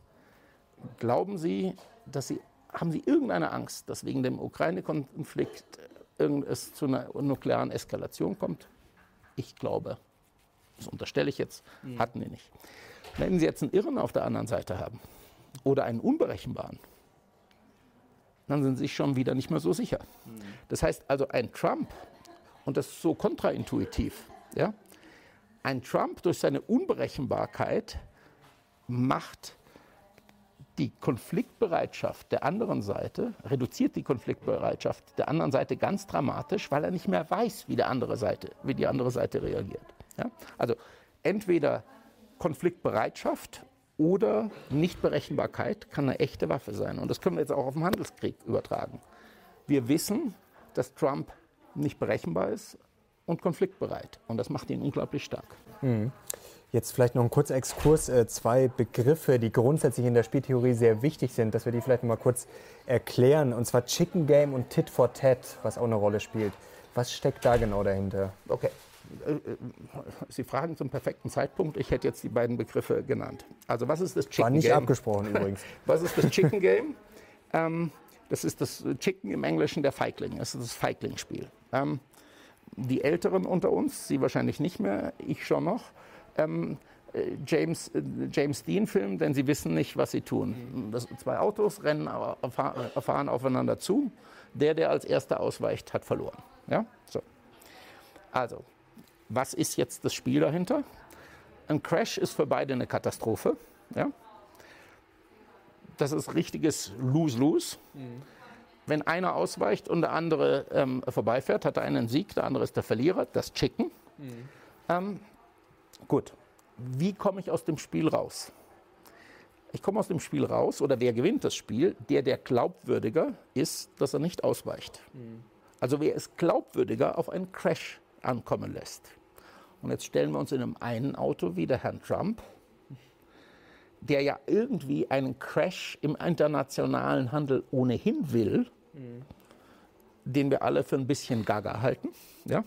glauben Sie, dass Sie haben Sie irgendeine Angst, dass wegen dem Ukraine-Konflikt es zu einer nuklearen Eskalation kommt? Ich glaube, das unterstelle ich jetzt, mhm. hatten die nicht. Wenn Sie jetzt einen Irren auf der anderen Seite haben oder einen Unberechenbaren, dann sind Sie sich schon wieder nicht mehr so sicher. Mhm. Das heißt also, ein Trump, und das ist so kontraintuitiv, ja, ein Trump durch seine Unberechenbarkeit macht die Konfliktbereitschaft der anderen Seite, reduziert die Konfliktbereitschaft der anderen Seite ganz dramatisch, weil er nicht mehr weiß, wie, der andere Seite, wie die andere Seite reagiert. Ja? Also entweder Konfliktbereitschaft oder Nichtberechenbarkeit kann eine echte Waffe sein. Und das können wir jetzt auch auf den Handelskrieg übertragen. Wir wissen, dass Trump nicht berechenbar ist und konfliktbereit. Und das macht ihn unglaublich stark. Mhm. Jetzt vielleicht noch ein kurzer Exkurs, äh, zwei Begriffe, die grundsätzlich in der Spieltheorie sehr wichtig sind, dass wir die vielleicht noch mal kurz erklären. Und zwar Chicken Game und Tit for Tat, was auch eine Rolle spielt. Was steckt da genau dahinter? Okay. Äh, äh, Sie fragen zum perfekten Zeitpunkt. Ich hätte jetzt die beiden Begriffe genannt. Also was ist das Chicken Game? War nicht Game? abgesprochen übrigens. was ist das Chicken Game? ähm, das ist das Chicken im Englischen der Feigling. Das ist das Feigling-Spiel. Ähm, die Älteren unter uns, Sie wahrscheinlich nicht mehr, ich schon noch, ähm, äh, James, äh, James Dean-Film, denn sie wissen nicht, was sie tun. Das, zwei Autos rennen, fahren aufeinander zu. Der, der als erster ausweicht, hat verloren. Ja? So. Also, was ist jetzt das Spiel dahinter? Ein Crash ist für beide eine Katastrophe. Ja? Das ist richtiges Lose-Lose. Mhm. Wenn einer ausweicht und der andere ähm, vorbeifährt, hat er einen Sieg, der andere ist der Verlierer, das Chicken. Mhm. Ähm, Gut, wie komme ich aus dem Spiel raus? Ich komme aus dem Spiel raus, oder wer gewinnt das Spiel? Der, der glaubwürdiger ist, dass er nicht ausweicht. Mhm. Also wer es glaubwürdiger auf einen Crash ankommen lässt. Und jetzt stellen wir uns in einem einen Auto wieder Herrn Trump, der ja irgendwie einen Crash im internationalen Handel ohnehin will, mhm. den wir alle für ein bisschen gaga halten. Ja?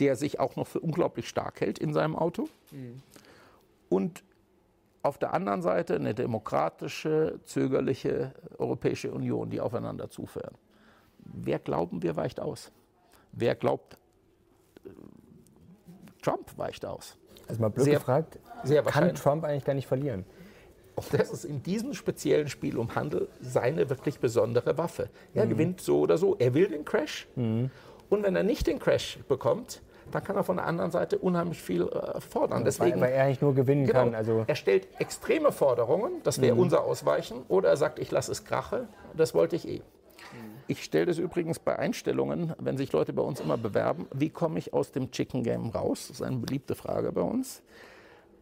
Der sich auch noch für unglaublich stark hält in seinem Auto. Mhm. Und auf der anderen Seite eine demokratische, zögerliche Europäische Union, die aufeinander zufahren. Wer glauben wir weicht aus? Wer glaubt, äh, Trump weicht aus? Also mal blöd sehr, gefragt, sehr kann Trump eigentlich gar nicht verlieren? das ist in diesem speziellen Spiel um Handel seine wirklich besondere Waffe. Er mhm. gewinnt so oder so. Er will den Crash. Mhm. Und wenn er nicht den Crash bekommt, dann kann er von der anderen Seite unheimlich viel äh, fordern. Deswegen, weil, er eigentlich nur gewinnen genau, kann. Also er stellt extreme Forderungen, das wäre mhm. unser Ausweichen, oder er sagt, ich lasse es krache, das wollte ich eh. Ich stelle das übrigens bei Einstellungen, wenn sich Leute bei uns immer bewerben, wie komme ich aus dem Chicken Game raus? Das ist eine beliebte Frage bei uns.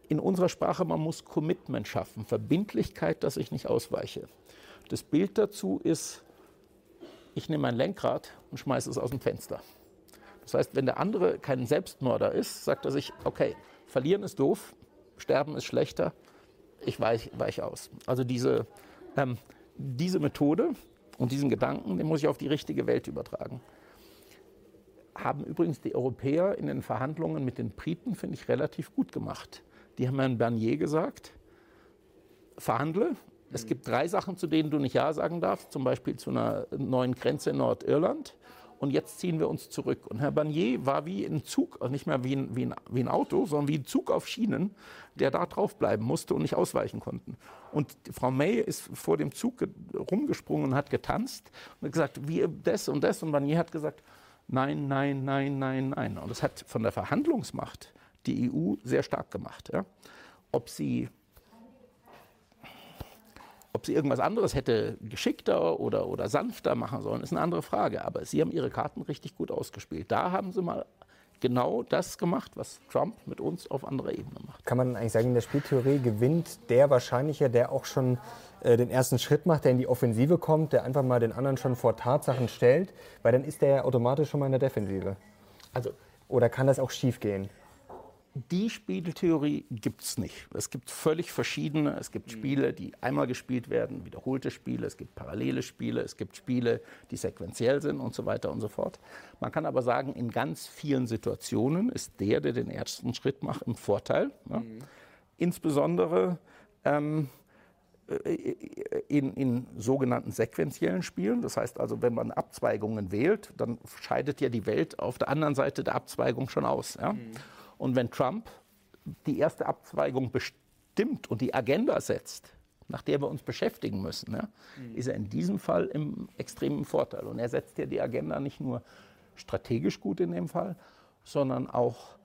In unserer Sprache, man muss Commitment schaffen, Verbindlichkeit, dass ich nicht ausweiche. Das Bild dazu ist, ich nehme mein Lenkrad und schmeiße es aus dem Fenster. Das heißt, wenn der andere kein Selbstmörder ist, sagt er sich, okay, verlieren ist doof, sterben ist schlechter, ich weiche weich aus. Also diese, ähm, diese Methode und diesen Gedanken, den muss ich auf die richtige Welt übertragen. Haben übrigens die Europäer in den Verhandlungen mit den Briten, finde ich, relativ gut gemacht. Die haben Herrn Bernier gesagt, verhandle. Es gibt drei Sachen, zu denen du nicht Ja sagen darfst, zum Beispiel zu einer neuen Grenze in Nordirland und jetzt ziehen wir uns zurück. Und Herr Barnier war wie ein Zug, also nicht mehr wie ein, wie, ein, wie ein Auto, sondern wie ein Zug auf Schienen, der da drauf bleiben musste und nicht ausweichen konnten. Und Frau May ist vor dem Zug rumgesprungen und hat getanzt und gesagt, wie das und das. Und Barnier hat gesagt, nein, nein, nein, nein, nein. Und das hat von der Verhandlungsmacht die EU sehr stark gemacht. Ja. Ob sie ob sie irgendwas anderes hätte geschickter oder, oder sanfter machen sollen, ist eine andere Frage. Aber sie haben ihre Karten richtig gut ausgespielt. Da haben sie mal genau das gemacht, was Trump mit uns auf anderer Ebene macht. Kann man eigentlich sagen, in der Spieltheorie gewinnt der wahrscheinlicher, der auch schon äh, den ersten Schritt macht, der in die Offensive kommt, der einfach mal den anderen schon vor Tatsachen stellt, weil dann ist der ja automatisch schon mal in der Defensive. Also, Oder kann das auch schief gehen? Die Spieltheorie gibt es nicht. Es gibt völlig verschiedene. Es gibt mhm. Spiele, die einmal gespielt werden, wiederholte Spiele. Es gibt parallele Spiele. Es gibt Spiele, die sequenziell sind und so weiter und so fort. Man kann aber sagen, in ganz vielen Situationen ist der, der den ersten Schritt macht, im Vorteil. Ja? Mhm. Insbesondere ähm, äh, in, in, sogenannten sequenziellen Spielen. Das heißt also, wenn man Abzweigungen wählt, dann scheidet ja die Welt auf der anderen Seite der Abzweigung schon aus. Ja? Mhm. Und wenn Trump die erste Abzweigung bestimmt und die Agenda setzt, nach der wir uns beschäftigen müssen, ja, mhm. ist er in diesem Fall im extremen Vorteil. Und er setzt ja die Agenda nicht nur strategisch gut in dem Fall, sondern auch,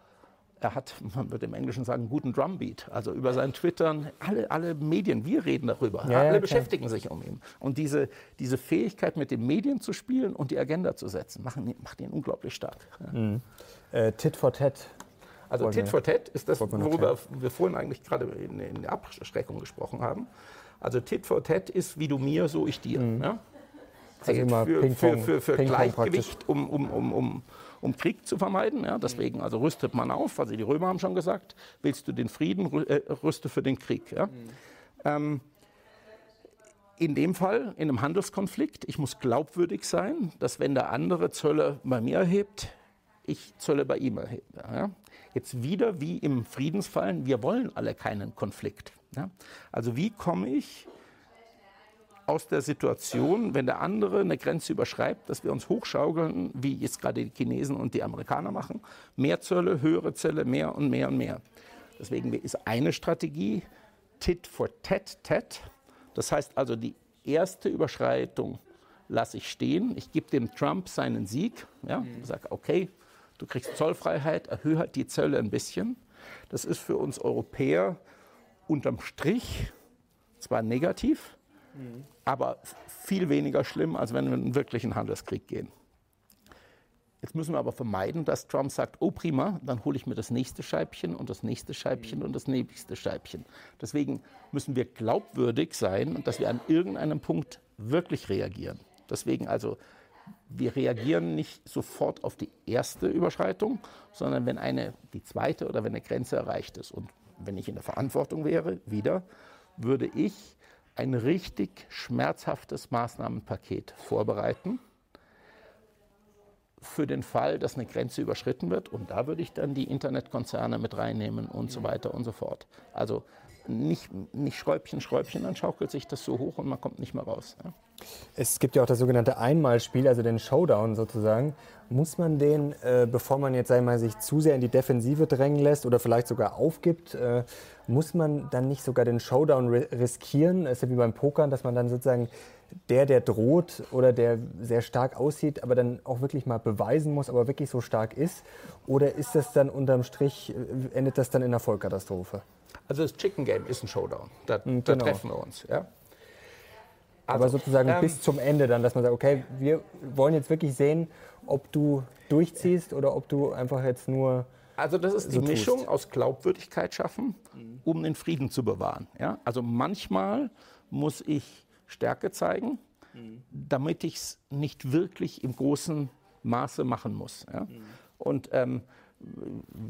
er hat, man würde im Englischen sagen, guten Drumbeat. Also über sein Twittern, alle, alle Medien, wir reden darüber, ja, alle ja, beschäftigen sich um ihn. Und diese, diese Fähigkeit, mit den Medien zu spielen und die Agenda zu setzen, machen, macht ihn unglaublich stark. Mhm. Äh, Tit for Tat Also Tit for Tat ist das, worüber wir vorhin eigentlich gerade in, in, der Abschreckung gesprochen haben. Also Tit for Tat ist wie du mir, so ich dir. Mhm. Ja? Also immer für, für, für, für Gleichgewicht, um, um, um, um, um Krieg zu vermeiden. Ja? Deswegen also rüstet man auf. Also die Römer haben schon gesagt, willst du den Frieden, äh, rüste für den Krieg. Ja? Mhm. Ähm, in dem Fall, in einem Handelskonflikt, ich muss glaubwürdig sein, dass wenn der andere Zölle bei mir erhebt, ich Zölle bei ihm. Ja? Jetzt wieder wie im Friedensfall, wir wollen alle keinen Konflikt. Ja? Also wie komme ich aus der Situation, wenn der andere eine Grenze überschreibt, dass wir uns hochschaukeln, wie jetzt gerade die Chinesen und die Amerikaner machen, mehr Zölle, höhere Zölle, mehr und mehr und mehr. Deswegen ist eine Strategie Tit for Tat, Tat. Das heißt also, die erste Überschreitung lasse ich stehen. Ich gebe dem Trump seinen Sieg. Ja, mhm. sage, okay, du kriegst Zollfreiheit, erhöhe halt die Zölle ein bisschen. Das ist für uns Europäer unterm Strich zwar negativ, mhm. aber viel weniger schlimm, als wenn wir in einen wirklichen Handelskrieg gehen. Jetzt müssen wir aber vermeiden, dass Trump sagt, oh prima, dann hole ich mir das nächste Scheibchen und das nächste Scheibchen mhm. und das nächste Scheibchen. Deswegen müssen wir glaubwürdig sein, dass wir an irgendeinem Punkt wirklich reagieren. Deswegen also, wir reagieren nicht sofort auf die erste Überschreitung, sondern wenn eine, die zweite oder wenn eine Grenze erreicht ist. Und wenn ich in der Verantwortung wäre, wieder, würde ich ein richtig schmerzhaftes Maßnahmenpaket vorbereiten für den Fall, dass eine Grenze überschritten wird. Und da würde ich dann die Internetkonzerne mit reinnehmen und so weiter und so fort. Also nicht, nicht Schräubchen, Schräubchen, dann schaukelt sich das so hoch und man kommt nicht mehr raus. Ja. Es gibt ja auch das sogenannte Einmalspiel, also den Showdown sozusagen. Muss man den, äh, bevor man jetzt mal, sich zu sehr in die Defensive drängen lässt oder vielleicht sogar aufgibt, äh, muss man dann nicht sogar den Showdown riskieren? Es ist ja wie beim Pokern, dass man dann sozusagen der, der droht oder der sehr stark aussieht, aber dann auch wirklich mal beweisen muss, aber wirklich so stark ist? Oder ist das dann unterm Strich, äh, endet das dann in einer Vollkatastrophe? Also das Chicken Game ist ein Showdown. Da, mhm, da treffen wir uns. Ja? Also, aber sozusagen ähm, bis zum Ende dann, dass man sagt, okay, wir wollen jetzt wirklich sehen, ob du durchziehst oder ob du einfach jetzt nur. Also das ist die so Mischung tust. aus Glaubwürdigkeit schaffen, um den Frieden zu bewahren. Ja? Also manchmal muss ich Stärke zeigen, mhm. damit ich es nicht wirklich im großen Maße machen muss. Ja? Mhm. Und ähm,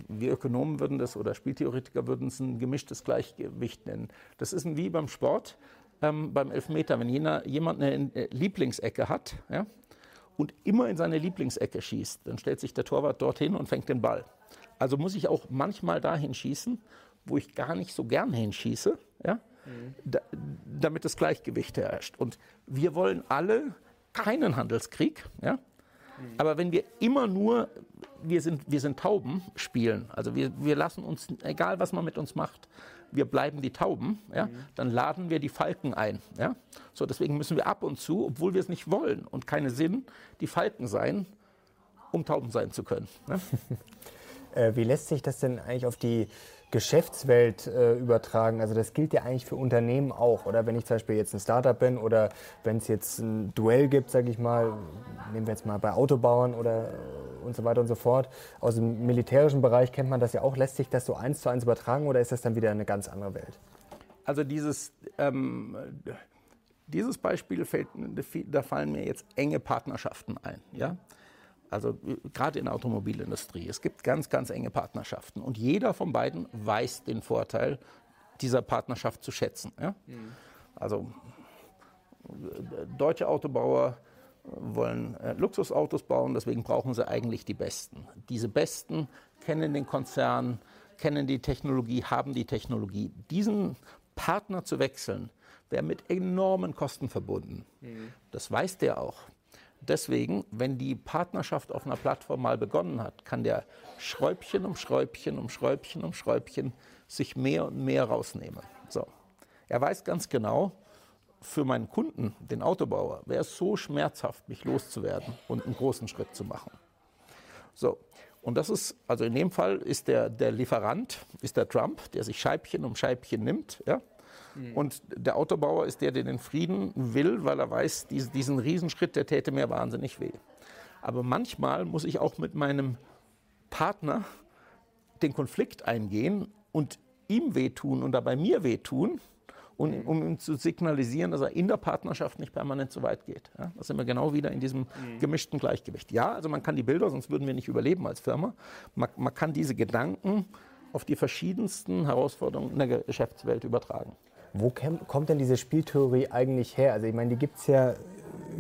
wir Ökonomen würden das oder Spieltheoretiker würden es ein gemischtes Gleichgewicht nennen. Das ist wie beim Sport, ähm, beim Elfmeter. Wenn jener, jemand eine äh, Lieblingsecke hat ja, und immer in seine Lieblingsecke schießt, dann stellt sich der Torwart dorthin und fängt den Ball. Also muss ich auch manchmal dahin schießen, wo ich gar nicht so gern hinschieße. Ja? da, damit das Gleichgewicht herrscht. Und wir wollen alle keinen Handelskrieg. Ja? Aber wenn wir immer nur, wir sind, wir sind Tauben spielen, also wir, wir lassen uns, egal was man mit uns macht, wir bleiben die Tauben, ja, dann laden wir die Falken ein. Ja? So, deswegen müssen wir ab und zu, obwohl wir es nicht wollen und keine Sinn, die Falken sein, um Tauben sein zu können. Ja? Äh, wie lässt sich das denn eigentlich auf die Geschäftswelt äh, übertragen. Also das gilt ja eigentlich für Unternehmen auch, oder? Wenn ich zum Beispiel jetzt ein Startup bin oder wenn es jetzt ein Duell gibt, sage ich mal, nehmen wir jetzt mal bei Autobauern oder äh, und so weiter und so fort. Aus dem militärischen Bereich kennt man das ja auch. Lässt sich das so eins zu eins übertragen oder ist das dann wieder eine ganz andere Welt? Also dieses, ähm, dieses Beispiel fällt, da fallen mir jetzt enge Partnerschaften ein. Ja? Also gerade in der Automobilindustrie. Es gibt ganz, ganz enge Partnerschaften. Und jeder von beiden weiß den Vorteil dieser Partnerschaft zu schätzen. Ja? Mhm. Also deutsche Autobauer wollen äh, Luxusautos bauen, deswegen brauchen sie eigentlich die Besten. Diese Besten kennen den Konzern, kennen die Technologie, haben die Technologie. Diesen Partner zu wechseln, wäre mit enormen Kosten verbunden. Mhm. Das weiß der auch. Deswegen, wenn die Partnerschaft auf einer Plattform mal begonnen hat, kann der Schräubchen um Schräubchen um Schräubchen um Schräubchen sich mehr und mehr rausnehmen. So. Er weiß ganz genau, für meinen Kunden, den Autobauer, wäre es so schmerzhaft, mich loszuwerden und einen großen Schritt zu machen. So. Und das ist, also in dem Fall ist der, der Lieferant, ist der Trump, der sich Scheibchen um Scheibchen nimmt, ja, Mhm. Und der Autobauer ist der, der den Frieden will, weil er weiß, diesen Riesenschritt, der täte mir wahnsinnig weh. Aber manchmal muss ich auch mit meinem Partner den Konflikt eingehen und ihm wehtun und dabei mir wehtun, und, um ihm zu signalisieren, dass er in der Partnerschaft nicht permanent so weit geht. Ja, da sind wir genau wieder in diesem mhm. gemischten Gleichgewicht. Ja, also man kann die Bilder, sonst würden wir nicht überleben als Firma. Man, man kann diese Gedanken auf die verschiedensten Herausforderungen in der Geschäftswelt übertragen. Wo kommt denn diese Spieltheorie eigentlich her? Also ich meine, die gibt es ja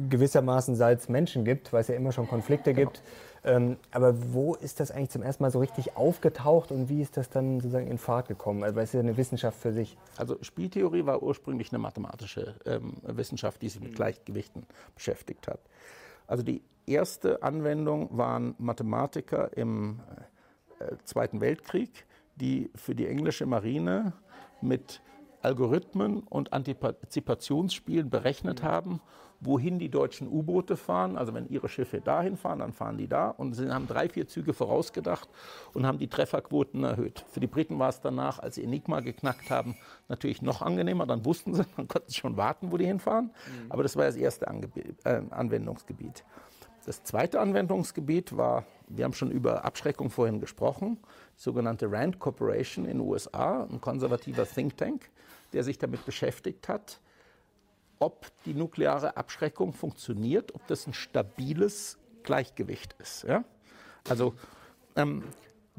gewissermaßen, seit es Menschen gibt, weil es ja immer schon Konflikte genau. gibt. Ähm, aber wo ist das eigentlich zum ersten Mal so richtig aufgetaucht und wie ist das dann sozusagen in Fahrt gekommen? Also, es ist ja eine Wissenschaft für sich. Also Spieltheorie war ursprünglich eine mathematische ähm, Wissenschaft, die sich mit Gleichgewichten beschäftigt hat. Also die erste Anwendung waren Mathematiker im äh, Zweiten Weltkrieg, die für die englische Marine mit Algorithmen und Antizipationsspielen berechnet haben, wohin die deutschen U-Boote fahren. Also wenn ihre Schiffe dahin fahren, dann fahren die da. Und sie haben drei, vier Züge vorausgedacht und haben die Trefferquoten erhöht. Für die Briten war es danach, als sie Enigma geknackt haben, natürlich noch angenehmer. Dann wussten sie, dann konnten sie schon warten, wo die hinfahren. Mhm. Aber das war das erste Angeb äh, Anwendungsgebiet. Das zweite Anwendungsgebiet war, wir haben schon über Abschreckung vorhin gesprochen, die sogenannte Rand Corporation in den USA, ein konservativer Think Tank, der sich damit beschäftigt hat, ob die nukleare Abschreckung funktioniert, ob das ein stabiles Gleichgewicht ist. Ja? Also ähm,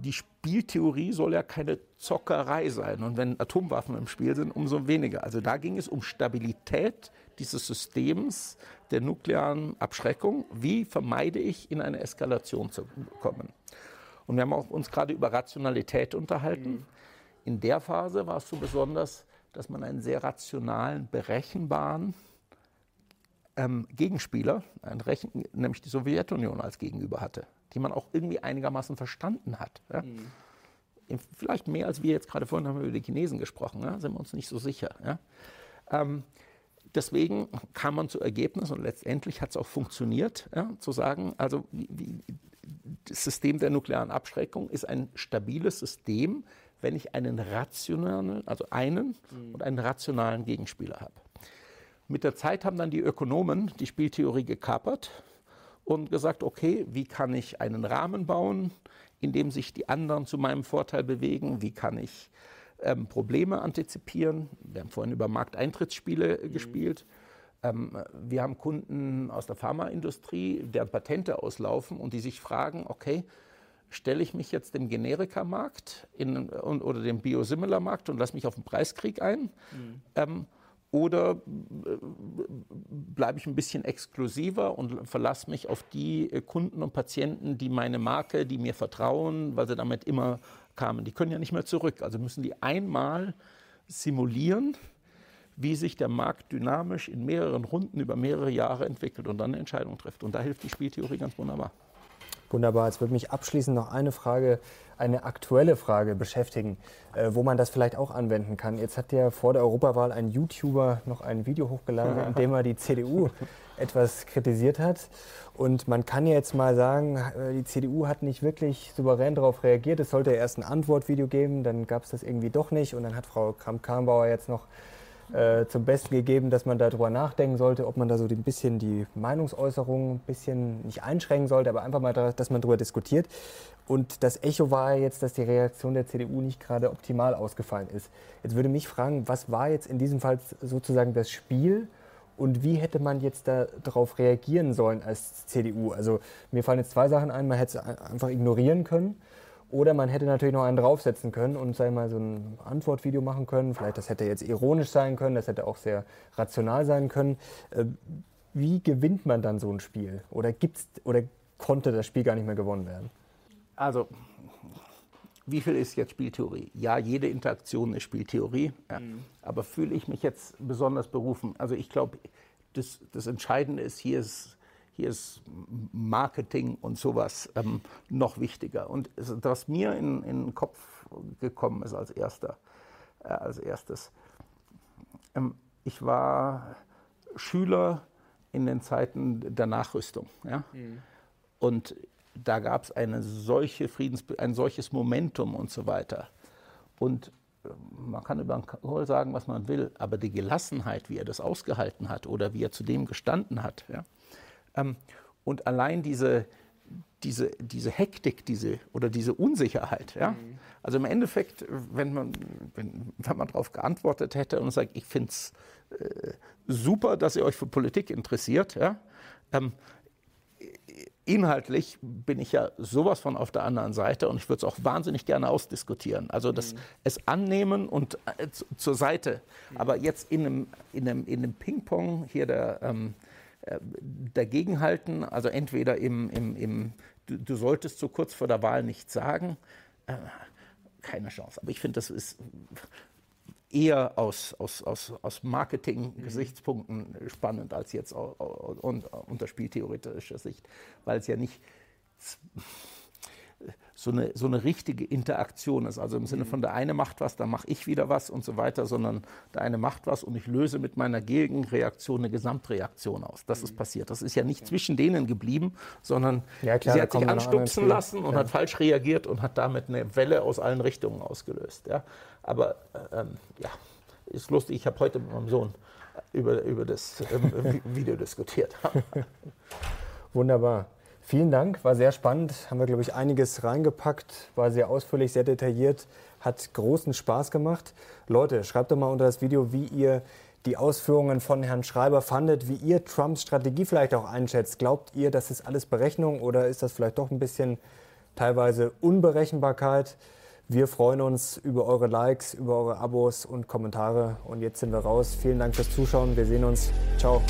die Spieltheorie soll ja keine Zockerei sein. Und wenn Atomwaffen im Spiel sind, umso weniger. Also da ging es um Stabilität dieses Systems der nuklearen Abschreckung. Wie vermeide ich, in eine Eskalation zu kommen? Und wir haben auch uns gerade über Rationalität unterhalten. Mhm. In der Phase war es so besonders, dass man einen sehr rationalen, berechenbaren ähm, Gegenspieler, Rechen, nämlich die Sowjetunion als Gegenüber hatte, die man auch irgendwie einigermaßen verstanden hat. Ja? Mhm. Vielleicht mehr als wir jetzt gerade vorhin haben wir über die Chinesen gesprochen, ja? sind wir uns nicht so sicher. Ja? Ähm, deswegen kam man zu Ergebnis und letztendlich hat es auch funktioniert, zu sagen, also wie, wie, das System der nuklearen Abschreckung ist ein stabiles System, wenn ich einen rationalen, also einen mhm. und einen rationalen Gegenspieler habe. Mit der Zeit haben dann die Ökonomen die Spieltheorie gekapert und gesagt, okay, wie kann ich einen Rahmen bauen, in dem sich die anderen zu meinem Vorteil bewegen? Wie kann ich ähm, Probleme antizipieren? Wir haben vorhin über Markteintrittsspiele mhm. gespielt. Ähm, wir haben Kunden aus der Pharmaindustrie, deren Patente auslaufen und die sich fragen, okay, stelle ich mich jetzt dem Generikamarkt oder dem Biosimilarmarkt und lasse mich auf den Preiskrieg ein? Mhm. Ähm, oder äh, bleibe ich ein bisschen exklusiver und verlasse mich auf die äh, Kunden und Patienten, die meine Marke, die mir vertrauen, weil sie damit immer kamen. Die können ja nicht mehr zurück. Also müssen die einmal simulieren, wie sich der Markt dynamisch in mehreren Runden über mehrere Jahre entwickelt und dann eine Entscheidung trifft. Und da hilft die Spieltheorie ganz wunderbar. Wunderbar. Jetzt würde mich abschließend noch eine Frage, eine aktuelle Frage beschäftigen, äh, wo man das vielleicht auch anwenden kann. Jetzt hat ja vor der Europawahl ein YouTuber noch ein Video hochgeladen, in dem er die CDU etwas kritisiert hat. Und man kann ja jetzt mal sagen, äh, die CDU hat nicht wirklich souverän darauf reagiert. Es sollte erst ein Antwortvideo geben, dann gab es das irgendwie doch nicht. Und dann hat Frau Kramp-Karrenbauer jetzt noch äh, zum Besten gegeben, dass man darüber nachdenken sollte, ob man da so ein bisschen die Meinungsäußerung ein bisschen nicht einschränken sollte, aber einfach mal, dass man darüber diskutiert. Und das Echo war jetzt, dass die Reaktion der CDU nicht gerade optimal ausgefallen ist. Jetzt würde mich fragen, was war jetzt in diesem Fall sozusagen das Spiel? Und wie hätte man jetzt darauf reagieren sollen als CDU? Also mir fallen jetzt zwei Sachen ein. Man hätte es einfach ignorieren können. Oder man hätte natürlich noch einen draufsetzen können und sei mal so ein Antwortvideo machen können. Vielleicht das hätte jetzt ironisch sein können, das hätte auch sehr rational sein können. Äh, wie gewinnt man dann so ein Spiel? Oder gibt's oder konnte das Spiel gar nicht mehr gewonnen werden? Also wie viel ist jetzt Spieltheorie? Ja, jede Interaktion ist Spieltheorie. Ja. Mhm. Aber fühle ich mich jetzt besonders berufen? Also ich glaube, das, das Entscheidende ist, hier ist hier ist Marketing und sowas ähm, noch wichtiger. Und was mir in, in, den Kopf gekommen ist als, erster, äh, als erstes, ähm, ich war Schüler in den Zeiten der Nachrüstung. Ja? Mhm. Und da gab es eine solche Friedens ein solches Momentum und so weiter. Und äh, man kann über Kohl sagen, was man will, aber die Gelassenheit, wie er das ausgehalten hat oder wie er zu dem gestanden hat, ja, ähm, und allein diese, diese, diese Hektik diese, oder diese Unsicherheit. Ja? Mhm. Also im Endeffekt, wenn man, wenn, wenn man darauf geantwortet hätte und sagt, ich finde es äh, super, dass ihr euch für Politik interessiert, ja? Ähm, inhaltlich bin ich ja sowas von auf der anderen Seite und ich würde es auch wahnsinnig gerne ausdiskutieren. Also das, mhm. es annehmen und äh, zur Seite. Mhm. Aber jetzt in einem, in einem, in einem Ping-Pong hier der, ähm, äh, dagegenhalten, also entweder im, im, im du, du, solltest so kurz vor der Wahl nichts sagen, äh, keine Chance. Aber ich finde, das ist eher aus, aus, aus, aus Marketing-Gesichtspunkten spannend als jetzt unter spieltheoretischer Sicht, weil es ja nicht so eine, so eine richtige Interaktion ist. Also im Sinne von der eine macht was, dann mache ich wieder was und so weiter, sondern der eine macht was und ich löse mit meiner Gegenreaktion eine Gesamtreaktion aus. Das ist passiert. Das ist ja nicht zwischen denen geblieben, sondern ja, klar, sie hat sich anstupsen lassen und ja. hat falsch reagiert und hat damit eine Welle aus allen Richtungen ausgelöst. Ja. Aber äh, ähm, ja, ist lustig. Ich habe heute mit meinem Sohn über, über das ähm, Video diskutiert. Wunderbar. Vielen Dank, war sehr spannend. Haben wir, glaube ich, einiges reingepackt, war sehr ausführlich, sehr detailliert, hat großen Spaß gemacht. Leute, schreibt doch mal unter das Video, wie ihr die Ausführungen von Herrn Schreiber fandet, wie ihr Trumps Strategie vielleicht auch einschätzt. Glaubt ihr, das ist alles Berechnung oder ist das vielleicht doch ein bisschen teilweise Unberechenbarkeit? Wir freuen uns über eure Likes, über eure Abos und Kommentare. Und jetzt sind wir raus. Vielen Dank fürs Zuschauen. Wir sehen uns. Ciao.